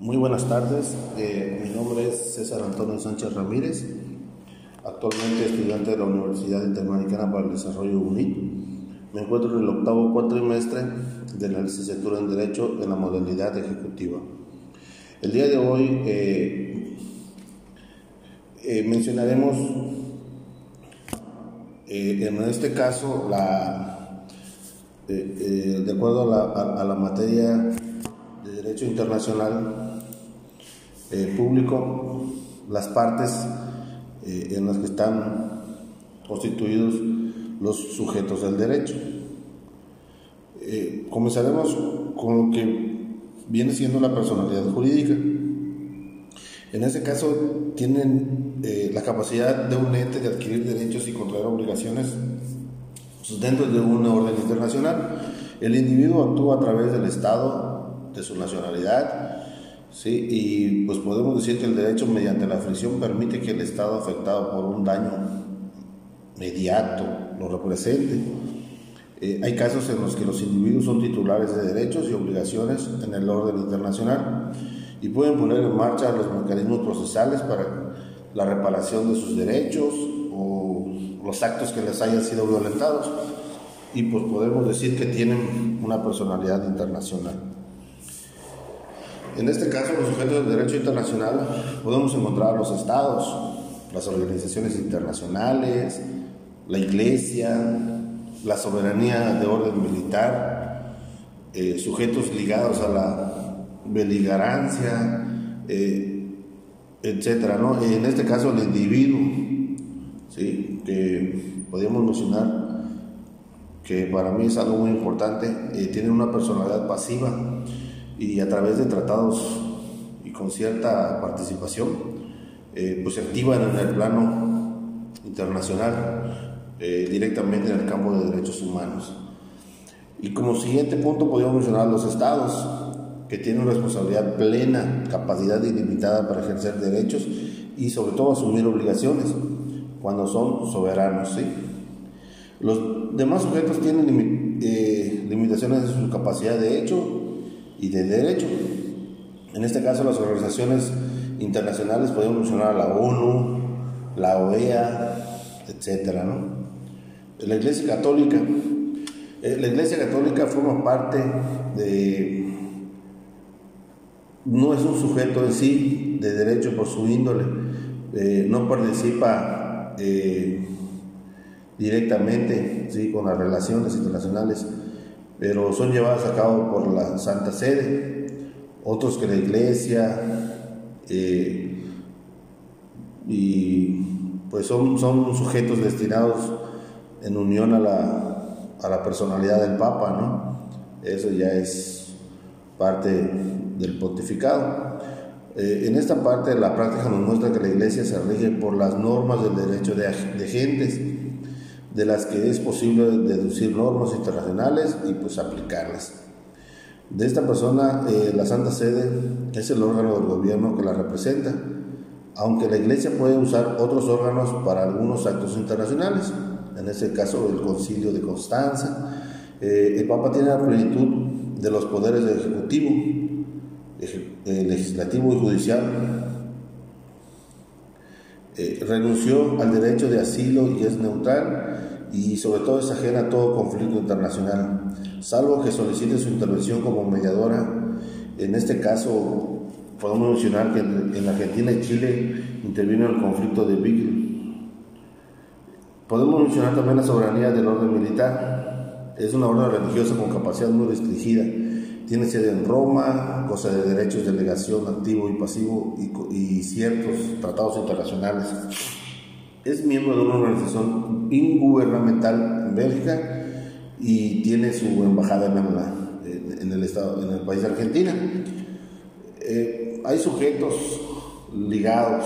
Muy buenas tardes, eh, mi nombre es César Antonio Sánchez Ramírez, actualmente estudiante de la Universidad Interamericana para el Desarrollo UNIT. Me encuentro en el octavo cuatrimestre de la licenciatura en Derecho en la modalidad ejecutiva. El día de hoy eh, eh, mencionaremos, en este caso, de acuerdo a la materia de Derecho Internacional, eh, público las partes eh, en las que están constituidos los sujetos del derecho. Eh, comenzaremos con lo que viene siendo la personalidad jurídica. En ese caso, tienen la capacidad de un ente de adquirir derechos y contraer obligaciones pues, dentro de una orden internacional. El individuo actúa a través del Estado, de su nacionalidad, Sí, y pues podemos decir que el derecho mediante la fricción permite que el Estado afectado por un daño mediato lo represente. Eh, hay casos en los que los individuos son titulares de derechos y obligaciones en el orden internacional y pueden poner en marcha los mecanismos procesales para la reparación de sus derechos o los actos que les hayan sido violentados y pues podemos decir que tienen una personalidad internacional. En este caso, los sujetos del derecho internacional podemos encontrar los estados, las organizaciones internacionales, la iglesia, la soberanía de orden militar, eh, sujetos ligados a la beligarancia, eh, etcétera, ¿no? En este caso, el individuo, ¿sí? que podríamos mencionar que para mí es algo muy importante, eh, tiene una personalidad pasiva y a través de tratados y con cierta participación, eh, pues se activan en el plano internacional, eh, directamente en el campo de derechos humanos. Y como siguiente punto podríamos mencionar los estados, que tienen responsabilidad plena, capacidad ilimitada para ejercer derechos y sobre todo asumir obligaciones cuando son soberanos. ¿sí? Los demás sujetos tienen eh, limitaciones de su capacidad de hecho y de derecho. En este caso, las organizaciones internacionales podemos mencionar la ONU, la OEA, etcétera, ¿no? La Iglesia Católica. Eh, la Iglesia Católica forma parte de. No es un sujeto en sí de derecho por su índole, eh, no participa eh, directamente ¿sí? con las relaciones internacionales pero son llevadas a cabo por la Santa Sede, otros que la Iglesia, eh, y pues son, son sujetos destinados en unión a la, a la personalidad del Papa, ¿no? Eso ya es parte del pontificado. Eh, en esta parte la práctica nos muestra que la Iglesia se rige por las normas del derecho de, de gentes de las que es posible deducir normas internacionales y pues aplicarlas. De esta persona, eh, la Santa Sede es el órgano del gobierno que la representa, aunque la Iglesia puede usar otros órganos para algunos actos internacionales, en este caso el Concilio de Constanza. Eh, el Papa tiene la plenitud de los poderes del Ejecutivo, eh, Legislativo y Judicial, eh, renunció al derecho de asilo y es neutral y sobre todo es ajena a todo conflicto internacional, salvo que solicite su intervención como mediadora. En este caso, podemos mencionar que en Argentina y Chile intervino el conflicto de Beagle. Podemos mencionar también la soberanía del orden militar. Es una orden religiosa con capacidad muy restringida tiene sede en Roma, cosa de derechos, delegación activo y pasivo y, ciertos tratados internacionales. Es miembro de una organización ingubernamental en Bélgica y tiene su embajada en, el, estado, en el país de Argentina. Eh, hay sujetos ligados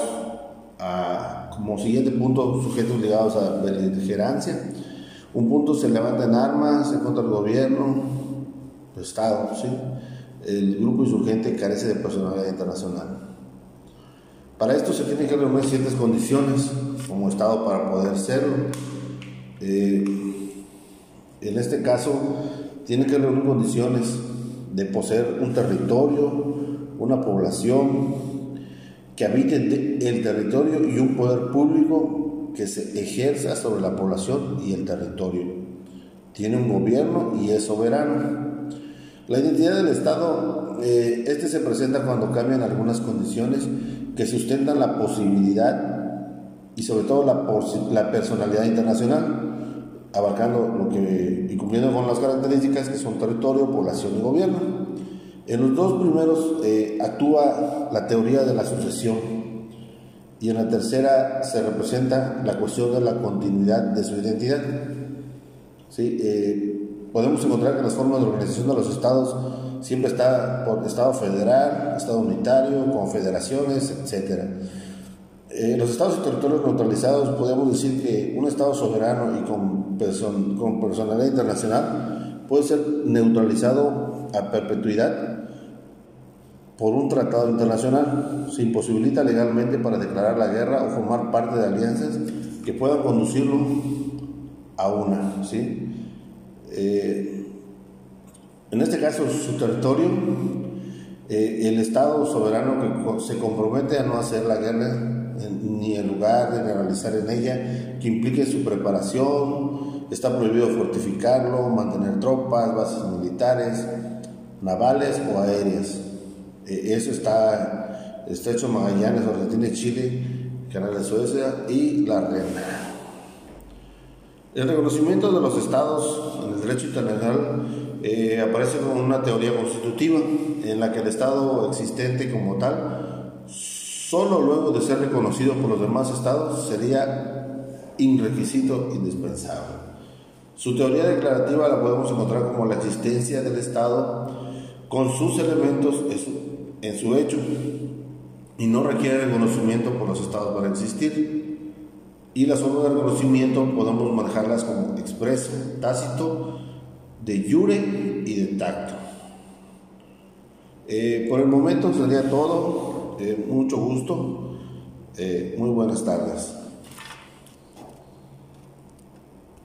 a, como siguiente punto, sujetos ligados a beligerancia. Un punto se levanta en armas en contra del gobierno, Estado, ¿sí? el grupo insurgente carece de personalidad internacional. Para esto se tienen que reunir ciertas condiciones como Estado para poder serlo. Eh, en este caso, tiene que reunir condiciones de poseer un territorio, una población que habite el territorio y un poder público que se ejerza sobre la población y el territorio. Tiene un gobierno y es soberano. La identidad del Estado, eh, este se presenta cuando cambian algunas condiciones que sustentan la posibilidad y sobre todo la, personalidad internacional, abarcando lo que y cumpliendo con las características que son territorio, población y gobierno. En los dos primeros eh, actúa la teoría de la sucesión y en la tercera se representa la cuestión de la continuidad de su identidad. ¿Sí? Eh, podemos encontrar que las formas de organización de los estados siempre está por Estado federal, Estado unitario, confederaciones, etc. Eh, los estados y territorios neutralizados podemos decir que un estado soberano y con, con personalidad internacional puede ser neutralizado a perpetuidad por un tratado internacional. Se imposibilita legalmente para declarar la guerra o formar parte de alianzas que puedan conducirlo a una. ¿sí? Eh, en este caso, su territorio, eh, el Estado soberano que se compromete a no hacer la guerra ni el lugar de realizar en ella, que implique su preparación, está prohibido fortificarlo, mantener tropas, bases militares, navales o aéreas. Eh, eso está Estrecho Magallanes, Argentina Chile, Canal de Suecia y la Reina. El reconocimiento de los estados derecho internacional eh, aparece como una teoría constitutiva en la que el estado existente como tal, solo luego de ser reconocido por los demás estados, sería un requisito indispensable. Su teoría declarativa la podemos encontrar como la existencia del estado con sus elementos en su hecho y no requiere reconocimiento por los estados para existir. Y las formas de reconocimiento podemos manejarlas como expreso, tácito, de jure y de tacto. Eh, por el momento sería todo. Eh, mucho gusto. Eh, muy buenas tardes.